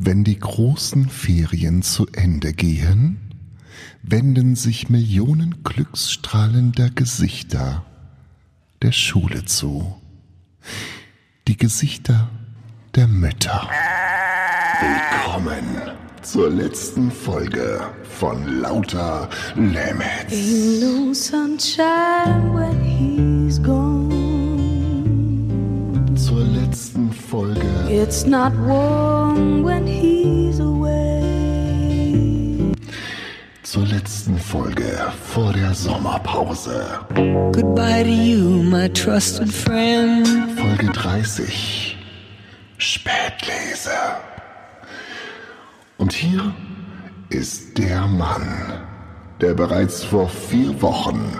Wenn die großen Ferien zu Ende gehen, wenden sich Millionen glücksstrahlender Gesichter der Schule zu. Die Gesichter der Mütter. Willkommen zur letzten Folge von Lauter Limits. Ain't no sunshine when he's gone. Zur letzten Folge It's not warm when he's away. zur letzten Folge vor der Sommerpause. Goodbye to you, my trusted friend. Folge 30. Spätlese. Und hier ist der Mann, der bereits vor vier Wochen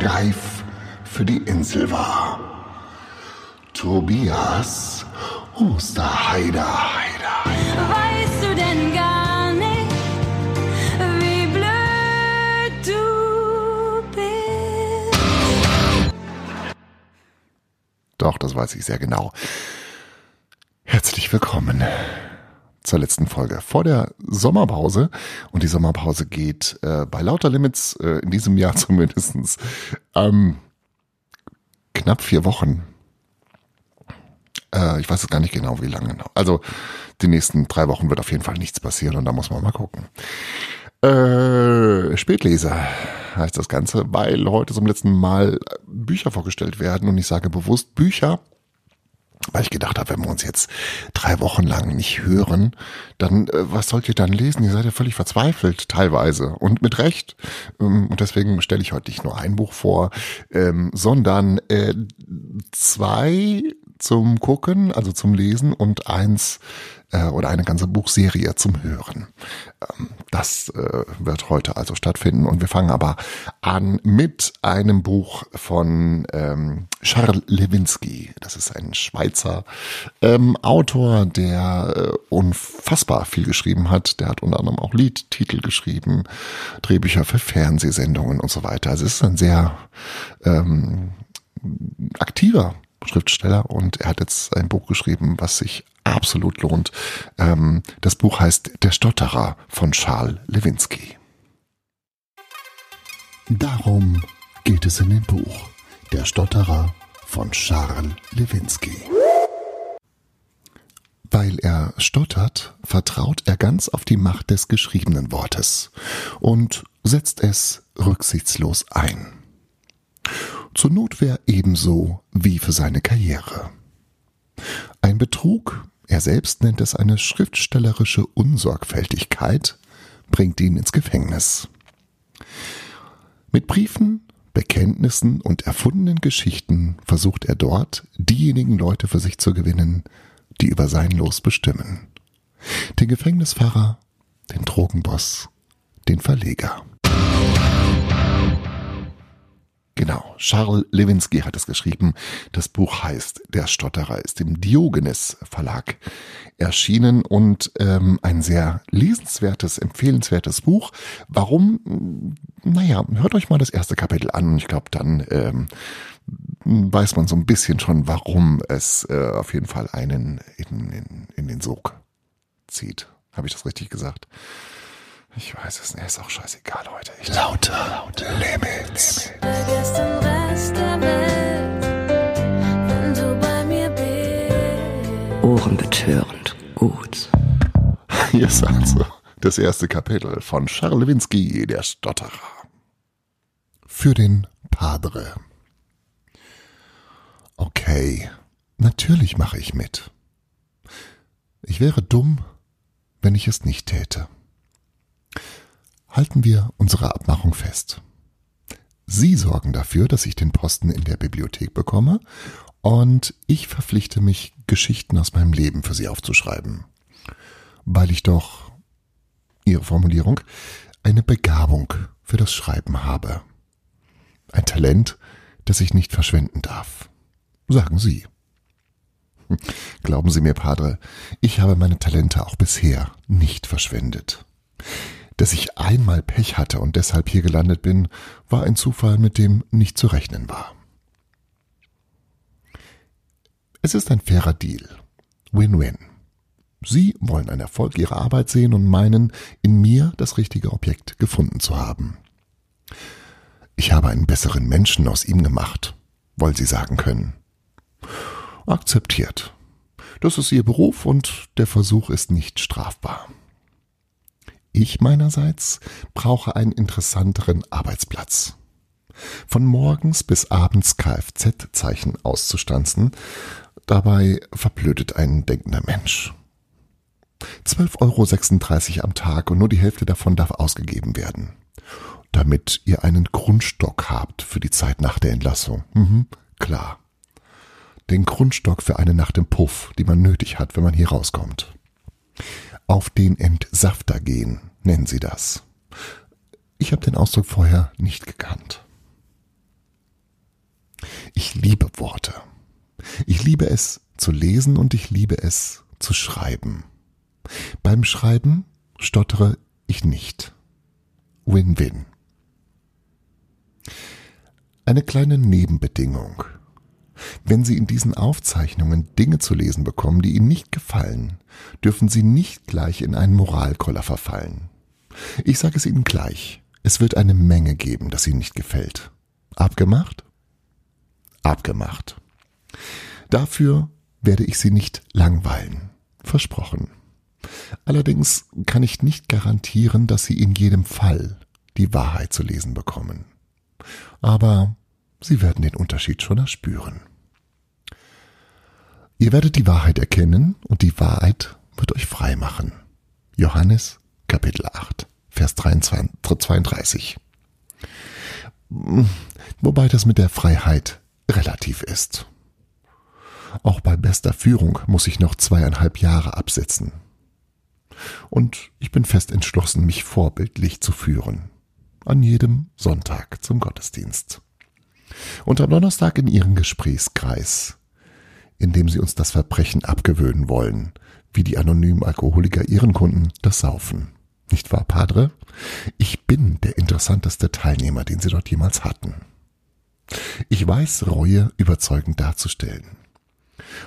reif für die Insel war. Tobias Osterheider. Heider, Heider. Weißt du denn gar nicht, wie blöd du bist? Doch, das weiß ich sehr genau. Herzlich willkommen zur letzten Folge vor der Sommerpause. Und die Sommerpause geht äh, bei lauter Limits, äh, in diesem Jahr zumindestens ähm, knapp vier Wochen. Äh, ich weiß jetzt gar nicht genau, wie lange. noch. Also die nächsten drei Wochen wird auf jeden Fall nichts passieren und da muss man mal gucken. Äh, Spätleser heißt das Ganze, weil heute zum letzten Mal Bücher vorgestellt werden und ich sage bewusst Bücher, weil ich gedacht habe, wenn wir uns jetzt drei Wochen lang nicht hören, dann äh, was sollt ihr dann lesen? Ihr seid ja völlig verzweifelt teilweise und mit Recht. Ähm, und deswegen stelle ich heute nicht nur ein Buch vor, ähm, sondern äh, zwei zum Gucken, also zum Lesen und eins äh, oder eine ganze Buchserie zum Hören. Ähm, das äh, wird heute also stattfinden und wir fangen aber an mit einem Buch von ähm, Charles Lewinsky. Das ist ein Schweizer ähm, Autor, der äh, unfassbar viel geschrieben hat. Der hat unter anderem auch Liedtitel geschrieben, Drehbücher für Fernsehsendungen und so weiter. Also es ist ein sehr ähm, aktiver Schriftsteller und er hat jetzt ein Buch geschrieben, was sich absolut lohnt. Ähm, das Buch heißt Der Stotterer von Charles Lewinsky. Darum geht es in dem Buch Der Stotterer von Charles Lewinsky. Weil er stottert, vertraut er ganz auf die Macht des geschriebenen Wortes und setzt es rücksichtslos ein. Zur Notwehr ebenso wie für seine Karriere. Ein Betrug, er selbst nennt es eine schriftstellerische Unsorgfältigkeit, bringt ihn ins Gefängnis. Mit Briefen, Bekenntnissen und erfundenen Geschichten versucht er dort, diejenigen Leute für sich zu gewinnen, die über sein Los bestimmen. Den Gefängnisfahrer, den Drogenboss, den Verleger. Charles Lewinsky hat es geschrieben. Das Buch heißt Der Stotterer, ist im Diogenes Verlag erschienen und ähm, ein sehr lesenswertes, empfehlenswertes Buch. Warum? Naja, hört euch mal das erste Kapitel an und ich glaube, dann ähm, weiß man so ein bisschen schon, warum es äh, auf jeden Fall einen in, in, in den Sog zieht. Habe ich das richtig gesagt? Ich weiß es nicht, ist auch scheißegal heute. Ich lauter, lauter Limits. Vergiss den Rest der Welt, wenn du bei mir bist. Ohrenbetörend gut. Hier ist also das erste Kapitel von Charles Lewinsky, der Stotterer. Für den Padre. Okay, natürlich mache ich mit. Ich wäre dumm, wenn ich es nicht täte. Halten wir unsere Abmachung fest. Sie sorgen dafür, dass ich den Posten in der Bibliothek bekomme und ich verpflichte mich, Geschichten aus meinem Leben für Sie aufzuschreiben. Weil ich doch, Ihre Formulierung, eine Begabung für das Schreiben habe. Ein Talent, das ich nicht verschwenden darf. Sagen Sie. Glauben Sie mir, Padre, ich habe meine Talente auch bisher nicht verschwendet. Dass ich einmal Pech hatte und deshalb hier gelandet bin, war ein Zufall, mit dem nicht zu rechnen war. Es ist ein fairer Deal. Win-win. Sie wollen einen Erfolg Ihrer Arbeit sehen und meinen, in mir das richtige Objekt gefunden zu haben. Ich habe einen besseren Menschen aus ihm gemacht, wollen Sie sagen können. Akzeptiert. Das ist Ihr Beruf und der Versuch ist nicht strafbar. Ich meinerseits brauche einen interessanteren Arbeitsplatz. Von morgens bis abends Kfz-Zeichen auszustanzen, dabei verblödet ein denkender Mensch. 12,36 Euro am Tag und nur die Hälfte davon darf ausgegeben werden. Damit ihr einen Grundstock habt für die Zeit nach der Entlassung. Mhm, klar. Den Grundstock für eine Nacht im Puff, die man nötig hat, wenn man hier rauskommt. Auf den Entsafter gehen, nennen sie das. Ich habe den Ausdruck vorher nicht gekannt. Ich liebe Worte. Ich liebe es zu lesen und ich liebe es zu schreiben. Beim Schreiben stottere ich nicht. Win-win. Eine kleine Nebenbedingung. Wenn Sie in diesen Aufzeichnungen Dinge zu lesen bekommen, die Ihnen nicht gefallen, dürfen Sie nicht gleich in einen Moralkoller verfallen. Ich sage es Ihnen gleich, es wird eine Menge geben, das Ihnen nicht gefällt. Abgemacht? Abgemacht. Dafür werde ich Sie nicht langweilen. Versprochen. Allerdings kann ich nicht garantieren, dass Sie in jedem Fall die Wahrheit zu lesen bekommen. Aber Sie werden den Unterschied schon erspüren. Ihr werdet die Wahrheit erkennen und die Wahrheit wird euch frei machen. Johannes Kapitel 8, Vers 23, 32. Wobei das mit der Freiheit relativ ist. Auch bei bester Führung muss ich noch zweieinhalb Jahre absitzen. Und ich bin fest entschlossen, mich vorbildlich zu führen. An jedem Sonntag zum Gottesdienst. Und am Donnerstag in ihren Gesprächskreis, in dem sie uns das Verbrechen abgewöhnen wollen, wie die anonymen Alkoholiker ihren Kunden das Saufen. Nicht wahr, Padre? Ich bin der interessanteste Teilnehmer, den sie dort jemals hatten. Ich weiß, Reue überzeugend darzustellen.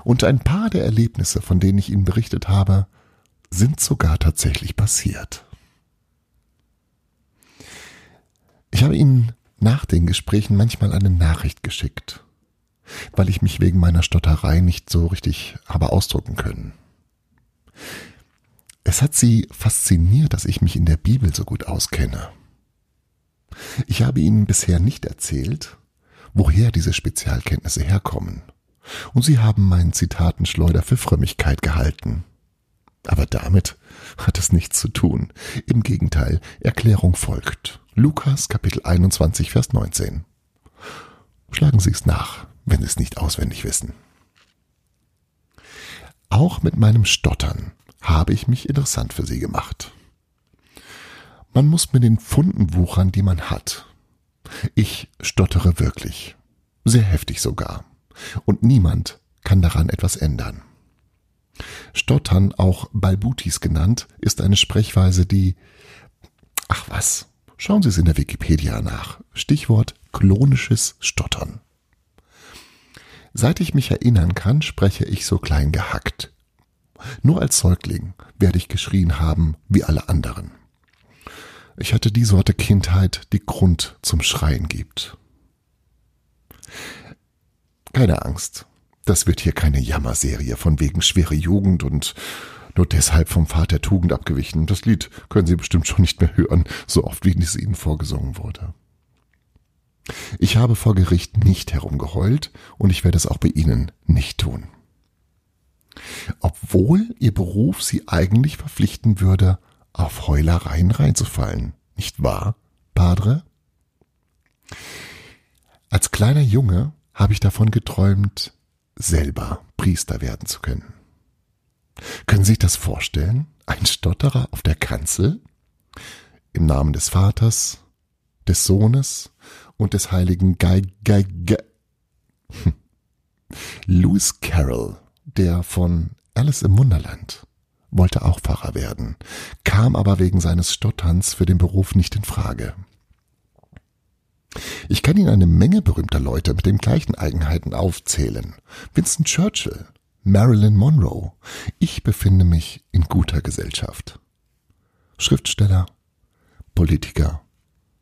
Und ein paar der Erlebnisse, von denen ich Ihnen berichtet habe, sind sogar tatsächlich passiert. Ich habe Ihnen nach den Gesprächen manchmal eine Nachricht geschickt, weil ich mich wegen meiner Stotterei nicht so richtig habe ausdrücken können. Es hat sie fasziniert, dass ich mich in der Bibel so gut auskenne. Ich habe Ihnen bisher nicht erzählt, woher diese Spezialkenntnisse herkommen. Und Sie haben meinen Zitatenschleuder für Frömmigkeit gehalten. Aber damit hat es nichts zu tun. Im Gegenteil, Erklärung folgt. Lukas Kapitel 21, Vers 19. Schlagen Sie es nach, wenn Sie es nicht auswendig wissen. Auch mit meinem Stottern habe ich mich interessant für Sie gemacht. Man muss mit den Pfunden wuchern, die man hat. Ich stottere wirklich. Sehr heftig sogar. Und niemand kann daran etwas ändern. Stottern, auch Balbutis genannt, ist eine Sprechweise, die Ach was, schauen Sie es in der Wikipedia nach. Stichwort klonisches Stottern. Seit ich mich erinnern kann, spreche ich so klein gehackt. Nur als Säugling werde ich geschrien haben wie alle anderen. Ich hatte die Sorte Kindheit, die Grund zum Schreien gibt. Keine Angst, das wird hier keine Jammerserie von wegen schwere Jugend und nur deshalb vom Pfad der Tugend abgewichen. Das Lied können Sie bestimmt schon nicht mehr hören, so oft wie es Ihnen vorgesungen wurde. Ich habe vor Gericht nicht herumgeheult und ich werde es auch bei Ihnen nicht tun. Obwohl Ihr Beruf Sie eigentlich verpflichten würde, auf Heulereien reinzufallen. Nicht wahr, Padre? Als kleiner Junge habe ich davon geträumt, selber Priester werden zu können. Können Sie sich das vorstellen? Ein Stotterer auf der Kanzel? Im Namen des Vaters, des Sohnes und des heiligen Gei, Gei, Gei. Hm. Lewis Carroll, der von Alice im Wunderland, wollte auch Pfarrer werden, kam aber wegen seines Stotterns für den Beruf nicht in Frage. Ich kann Ihnen eine Menge berühmter Leute mit den gleichen Eigenheiten aufzählen. Winston Churchill, Marilyn Monroe. Ich befinde mich in guter Gesellschaft. Schriftsteller, Politiker,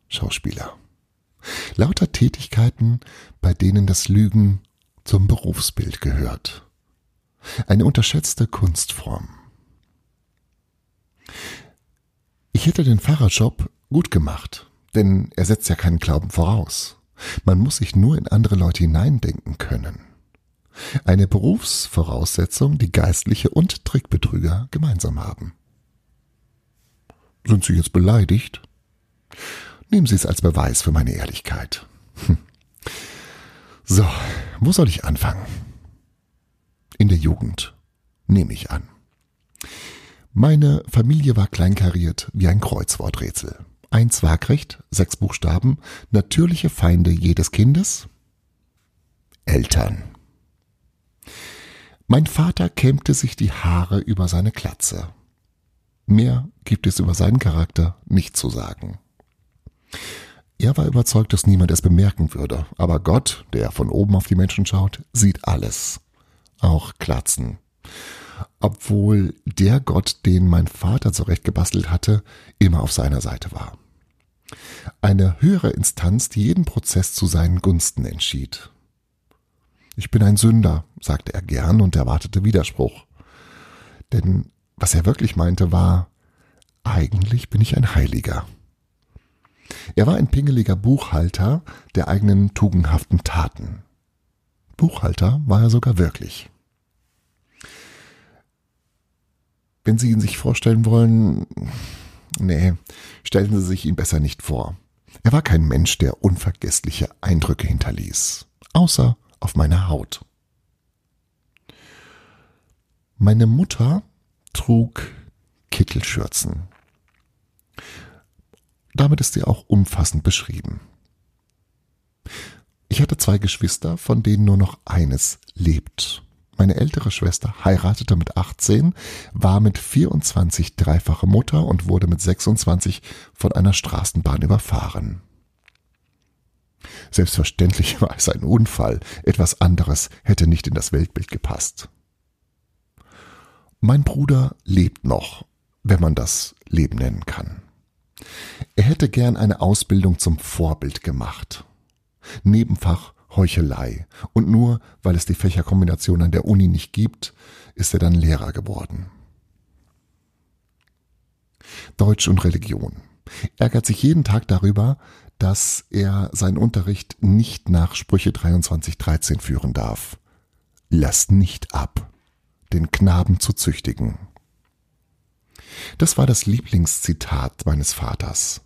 Schauspieler. Lauter Tätigkeiten, bei denen das Lügen zum Berufsbild gehört. Eine unterschätzte Kunstform. Ich hätte den Pfarrerjob gut gemacht, denn er setzt ja keinen Glauben voraus. Man muss sich nur in andere Leute hineindenken können. Eine Berufsvoraussetzung, die Geistliche und Trickbetrüger gemeinsam haben. Sind Sie jetzt beleidigt? Nehmen Sie es als Beweis für meine Ehrlichkeit. Hm. So, wo soll ich anfangen? In der Jugend, nehme ich an. Meine Familie war kleinkariert wie ein Kreuzworträtsel. Eins waagrecht, sechs Buchstaben, natürliche Feinde jedes Kindes? Eltern. Mein Vater kämmte sich die Haare über seine Glatze. Mehr gibt es über seinen Charakter nicht zu sagen. Er war überzeugt, dass niemand es bemerken würde, aber Gott, der von oben auf die Menschen schaut, sieht alles, auch Glatzen. Obwohl der Gott, den mein Vater zurechtgebastelt hatte, immer auf seiner Seite war. Eine höhere Instanz, die jeden Prozess zu seinen Gunsten entschied. Ich bin ein Sünder, sagte er gern und erwartete Widerspruch. Denn was er wirklich meinte war, eigentlich bin ich ein Heiliger. Er war ein pingeliger Buchhalter der eigenen tugendhaften Taten. Buchhalter war er sogar wirklich. Wenn Sie ihn sich vorstellen wollen, nee, stellen Sie sich ihn besser nicht vor. Er war kein Mensch, der unvergessliche Eindrücke hinterließ, außer auf meiner Haut. Meine Mutter trug Kittelschürzen. Damit ist sie auch umfassend beschrieben. Ich hatte zwei Geschwister, von denen nur noch eines lebt. Meine ältere Schwester heiratete mit 18, war mit 24 dreifache Mutter und wurde mit 26 von einer Straßenbahn überfahren. Selbstverständlich war es ein Unfall, etwas anderes hätte nicht in das Weltbild gepasst. Mein Bruder lebt noch, wenn man das Leben nennen kann. Er hätte gern eine Ausbildung zum Vorbild gemacht. Nebenfach Heuchelei. Und nur weil es die Fächerkombination an der Uni nicht gibt, ist er dann Lehrer geworden. Deutsch und Religion. Ärgert sich jeden Tag darüber, dass er seinen Unterricht nicht nach Sprüche 23.13 führen darf. Lass nicht ab, den Knaben zu züchtigen. Das war das Lieblingszitat meines Vaters.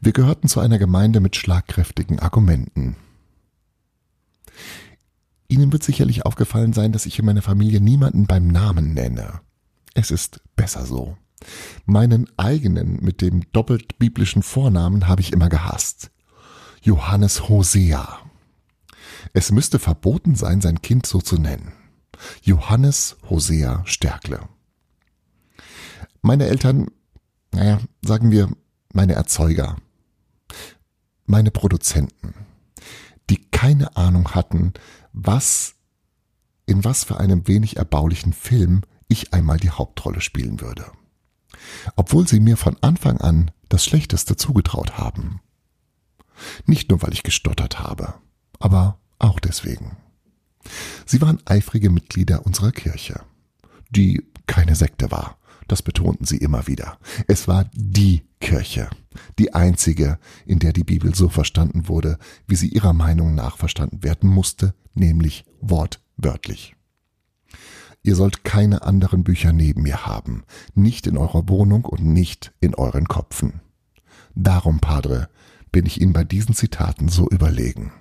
Wir gehörten zu einer Gemeinde mit schlagkräftigen Argumenten. Ihnen wird sicherlich aufgefallen sein, dass ich in meiner Familie niemanden beim Namen nenne. Es ist besser so. Meinen eigenen mit dem doppelt biblischen Vornamen habe ich immer gehasst. Johannes Hosea. Es müsste verboten sein, sein Kind so zu nennen. Johannes Hosea Stärkle. Meine Eltern, naja, sagen wir, meine Erzeuger, meine Produzenten, die keine Ahnung hatten, was, in was für einem wenig erbaulichen Film ich einmal die Hauptrolle spielen würde. Obwohl sie mir von Anfang an das Schlechteste zugetraut haben. Nicht nur, weil ich gestottert habe, aber auch deswegen. Sie waren eifrige Mitglieder unserer Kirche, die keine Sekte war, das betonten sie immer wieder. Es war die Kirche, die einzige, in der die Bibel so verstanden wurde, wie sie ihrer Meinung nach verstanden werden musste, nämlich wortwörtlich. Ihr sollt keine anderen Bücher neben mir haben, nicht in eurer Wohnung und nicht in euren Kopfen. Darum, Padre, bin ich Ihnen bei diesen Zitaten so überlegen.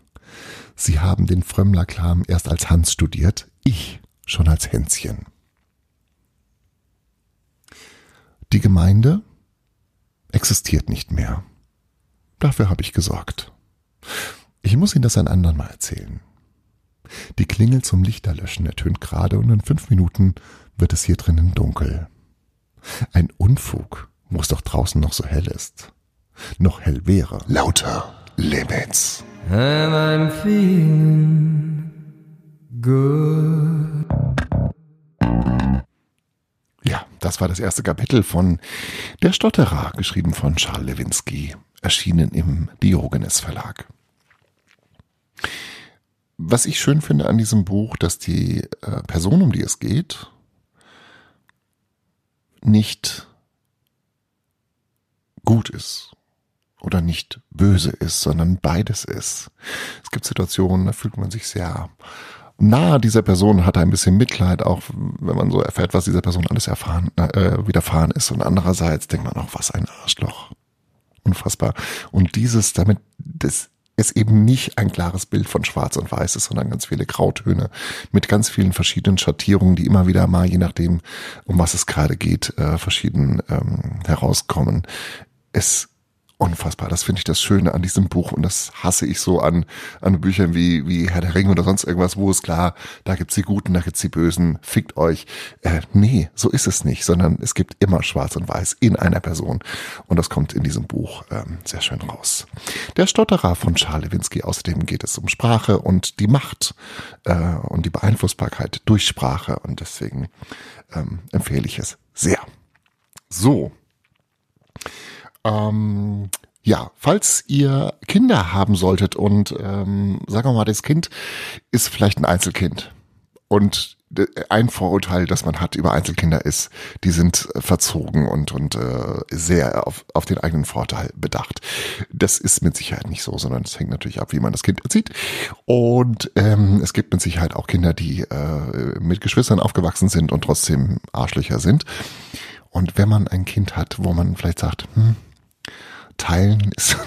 Sie haben den Frömmlerkram erst als Hans studiert, ich schon als Hänschen. Die Gemeinde existiert nicht mehr. Dafür habe ich gesorgt. Ich muss Ihnen das ein andern Mal erzählen. Die Klingel zum Lichterlöschen ertönt gerade und in fünf Minuten wird es hier drinnen dunkel. Ein Unfug, wo es doch draußen noch so hell ist. Noch hell wäre. Lauter Limits. And I'm feeling good. Das war das erste Kapitel von Der Stotterer, geschrieben von Charles Lewinsky, erschienen im Diogenes Verlag. Was ich schön finde an diesem Buch, dass die äh, Person, um die es geht, nicht gut ist oder nicht böse ist, sondern beides ist. Es gibt Situationen, da fühlt man sich sehr nahe dieser Person, hat ein bisschen Mitleid, auch wenn man so erfährt, was dieser Person alles erfahren, äh, widerfahren ist. Und andererseits denkt man auch, was ein Arschloch. Unfassbar. Und dieses, damit, das es eben nicht ein klares Bild von Schwarz und Weiß ist, sondern ganz viele Grautöne mit ganz vielen verschiedenen Schattierungen, die immer wieder mal, je nachdem, um was es gerade geht, äh, verschieden ähm, herauskommen. Es unfassbar. Das finde ich das Schöne an diesem Buch und das hasse ich so an, an Büchern wie, wie Herr der Ringe oder sonst irgendwas, wo es klar, da gibt's die Guten, da gibt's die Bösen, fickt euch. Äh, nee, so ist es nicht, sondern es gibt immer Schwarz und Weiß in einer Person und das kommt in diesem Buch ähm, sehr schön raus. Der Stotterer von Charles Lewinsky, außerdem geht es um Sprache und die Macht äh, und die Beeinflussbarkeit durch Sprache und deswegen ähm, empfehle ich es sehr. So, ähm, ja, falls ihr Kinder haben solltet und ähm, sagen wir mal, das Kind ist vielleicht ein Einzelkind und ein Vorurteil, das man hat über Einzelkinder ist, die sind verzogen und und äh, sehr auf, auf den eigenen Vorteil bedacht. Das ist mit Sicherheit nicht so, sondern es hängt natürlich ab, wie man das Kind erzieht. Und ähm, es gibt mit Sicherheit auch Kinder, die äh, mit Geschwistern aufgewachsen sind und trotzdem Arschlöcher sind. Und wenn man ein Kind hat, wo man vielleicht sagt, hm, teilen ist,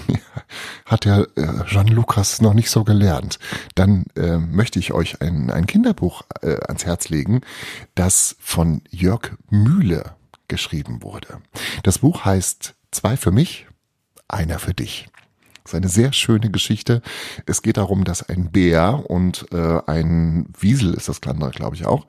hat ja äh, Jean Lucas noch nicht so gelernt. Dann äh, möchte ich euch ein, ein Kinderbuch äh, ans Herz legen, das von Jörg Mühle geschrieben wurde. Das Buch heißt Zwei für mich, einer für dich. Das ist eine sehr schöne Geschichte. Es geht darum, dass ein Bär und äh, ein Wiesel ist das Kleine, glaube ich auch,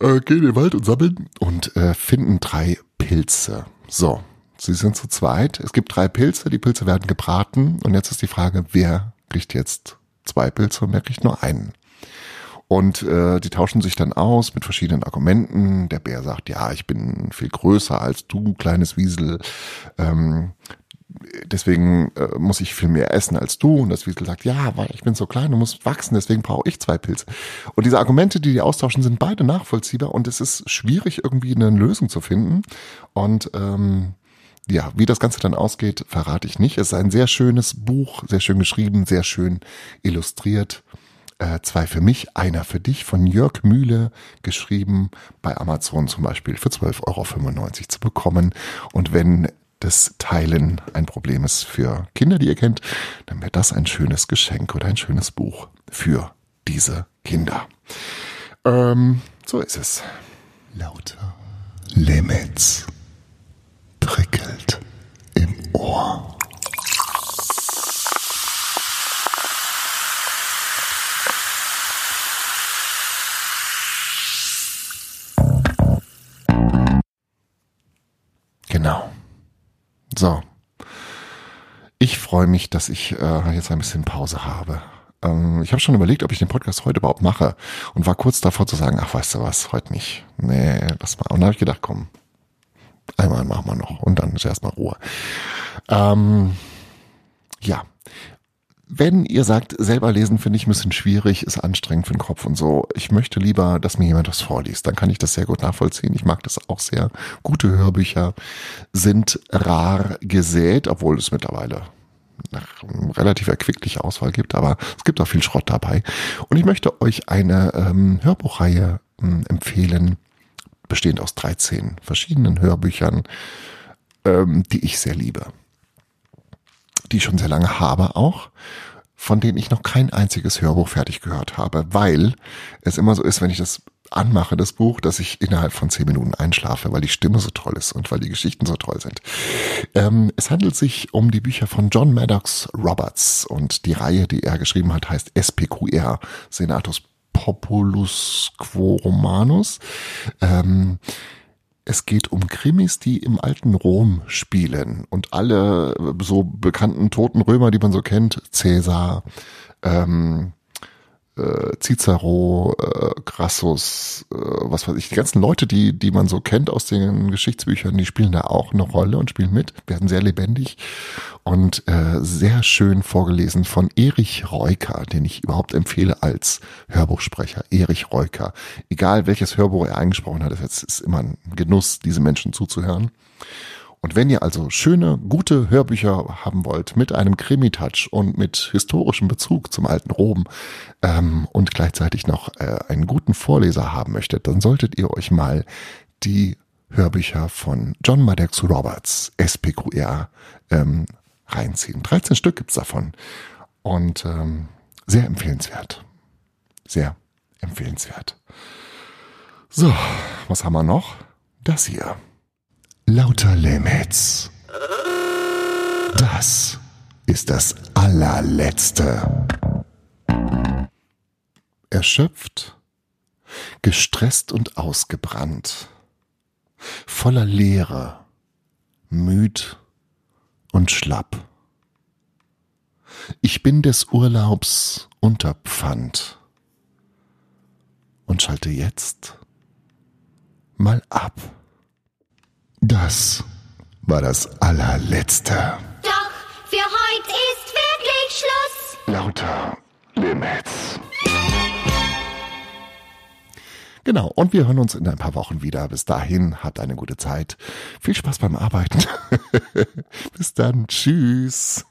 äh, gehen in den Wald und sammeln und äh, finden drei Pilze. So, Sie sind zu zweit. Es gibt drei Pilze. Die Pilze werden gebraten. Und jetzt ist die Frage, wer kriegt jetzt zwei Pilze und wer kriegt nur einen? Und äh, die tauschen sich dann aus mit verschiedenen Argumenten. Der Bär sagt, ja, ich bin viel größer als du, kleines Wiesel. Ähm, deswegen äh, muss ich viel mehr essen als du. Und das Wiesel sagt, ja, weil ich bin so klein und muss wachsen, deswegen brauche ich zwei Pilze. Und diese Argumente, die die austauschen, sind beide nachvollziehbar und es ist schwierig, irgendwie eine Lösung zu finden. Und ähm, ja, wie das Ganze dann ausgeht, verrate ich nicht. Es ist ein sehr schönes Buch, sehr schön geschrieben, sehr schön illustriert. Äh, zwei für mich, einer für dich, von Jörg Mühle, geschrieben bei Amazon zum Beispiel für 12,95 Euro zu bekommen. Und wenn das Teilen ein Problem ist für Kinder, die ihr kennt, dann wäre das ein schönes Geschenk oder ein schönes Buch für diese Kinder. Ähm, so ist es. Lauter Limits prickelt im Ohr. Genau. So. Ich freue mich, dass ich äh, jetzt ein bisschen Pause habe. Ähm, ich habe schon überlegt, ob ich den Podcast heute überhaupt mache und war kurz davor zu sagen, ach weißt du was, heute nicht. Nee, lass mal. Und dann habe ich gedacht, komm, einmal machen wir noch und dann ist erstmal Ruhe. Ähm, ja. Wenn ihr sagt, selber lesen finde ich ein bisschen schwierig, ist anstrengend für den Kopf und so. Ich möchte lieber, dass mir jemand was vorliest. Dann kann ich das sehr gut nachvollziehen. Ich mag das auch sehr. Gute Hörbücher sind rar gesät, obwohl es mittlerweile relativ erquickliche Auswahl gibt, aber es gibt auch viel Schrott dabei. Und ich möchte euch eine ähm, Hörbuchreihe ähm, empfehlen, bestehend aus 13 verschiedenen Hörbüchern, ähm, die ich sehr liebe. Die ich schon sehr lange habe auch, von denen ich noch kein einziges Hörbuch fertig gehört habe, weil es immer so ist, wenn ich das anmache, das Buch, dass ich innerhalb von zehn Minuten einschlafe, weil die Stimme so toll ist und weil die Geschichten so toll sind. Ähm, es handelt sich um die Bücher von John Maddox Roberts und die Reihe, die er geschrieben hat, heißt SPQR, Senatus Populus Quo Romanus. Ähm, es geht um Krimis, die im alten Rom spielen und alle so bekannten toten Römer, die man so kennt, Cäsar, ähm, äh, Cicero, äh, Crassus, äh, was weiß ich, die ganzen Leute, die, die man so kennt aus den Geschichtsbüchern, die spielen da auch eine Rolle und spielen mit, werden sehr lebendig und äh, sehr schön vorgelesen von Erich Reuker, den ich überhaupt empfehle als Hörbuchsprecher. Erich Reuker. Egal welches Hörbuch er eingesprochen hat, es ist immer ein Genuss, diese Menschen zuzuhören. Und wenn ihr also schöne, gute Hörbücher haben wollt mit einem Krimi-Touch und mit historischem Bezug zum alten Rom ähm, und gleichzeitig noch äh, einen guten Vorleser haben möchtet, dann solltet ihr euch mal die Hörbücher von John Maddox Roberts, SPQR, ähm, reinziehen. 13 Stück gibt's davon. Und ähm, sehr empfehlenswert. Sehr empfehlenswert. So, was haben wir noch? Das hier. Lauter Limits. Das ist das allerletzte. Erschöpft, gestresst und ausgebrannt, voller Leere, müd und schlapp. Ich bin des Urlaubs Unterpfand und schalte jetzt mal ab. Das war das allerletzte. Doch für heute ist wirklich Schluss. Lauter Limits. Genau, und wir hören uns in ein paar Wochen wieder. Bis dahin, habt eine gute Zeit. Viel Spaß beim Arbeiten. Bis dann. Tschüss.